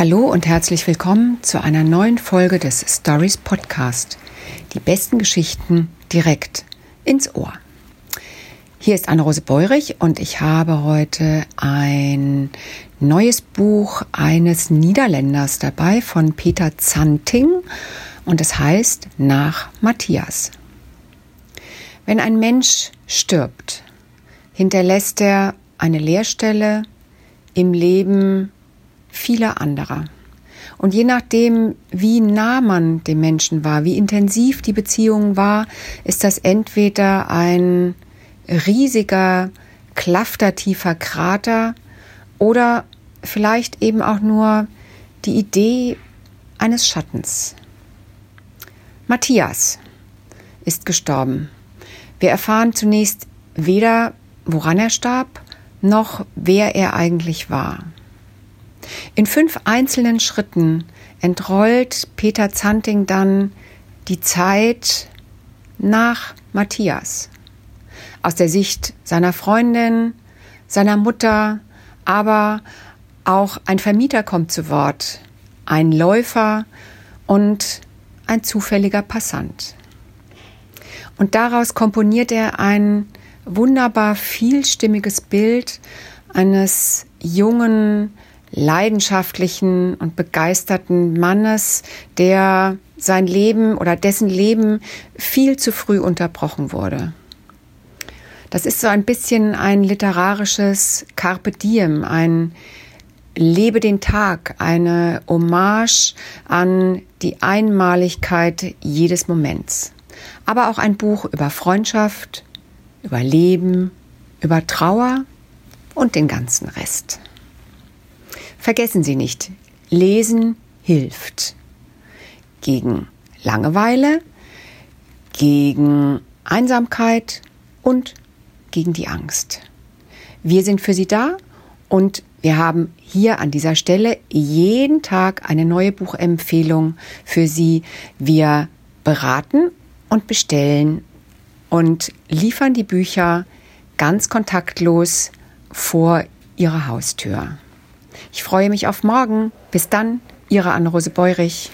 Hallo und herzlich willkommen zu einer neuen Folge des Stories Podcast. Die besten Geschichten direkt ins Ohr. Hier ist Anne-Rose Beurich und ich habe heute ein neues Buch eines Niederländers dabei von Peter Zanting und es heißt Nach Matthias. Wenn ein Mensch stirbt, hinterlässt er eine Leerstelle im Leben vieler anderer. Und je nachdem, wie nah man dem Menschen war, wie intensiv die Beziehung war, ist das entweder ein riesiger, klaftertiefer Krater oder vielleicht eben auch nur die Idee eines Schattens. Matthias ist gestorben. Wir erfahren zunächst weder, woran er starb, noch wer er eigentlich war. In fünf einzelnen Schritten entrollt Peter Zanting dann die Zeit nach Matthias. Aus der Sicht seiner Freundin, seiner Mutter, aber auch ein Vermieter kommt zu Wort, ein Läufer und ein zufälliger Passant. Und daraus komponiert er ein wunderbar vielstimmiges Bild eines jungen, leidenschaftlichen und begeisterten Mannes, der sein Leben oder dessen Leben viel zu früh unterbrochen wurde. Das ist so ein bisschen ein literarisches Carpe diem, ein Lebe den Tag, eine Hommage an die Einmaligkeit jedes Moments. Aber auch ein Buch über Freundschaft, über Leben, über Trauer und den ganzen Rest. Vergessen Sie nicht, lesen hilft. Gegen Langeweile, gegen Einsamkeit und gegen die Angst. Wir sind für Sie da und wir haben hier an dieser Stelle jeden Tag eine neue Buchempfehlung für Sie. Wir beraten und bestellen und liefern die Bücher ganz kontaktlos vor Ihrer Haustür. Ich freue mich auf morgen. Bis dann, Ihre Anne-Rose Beurich.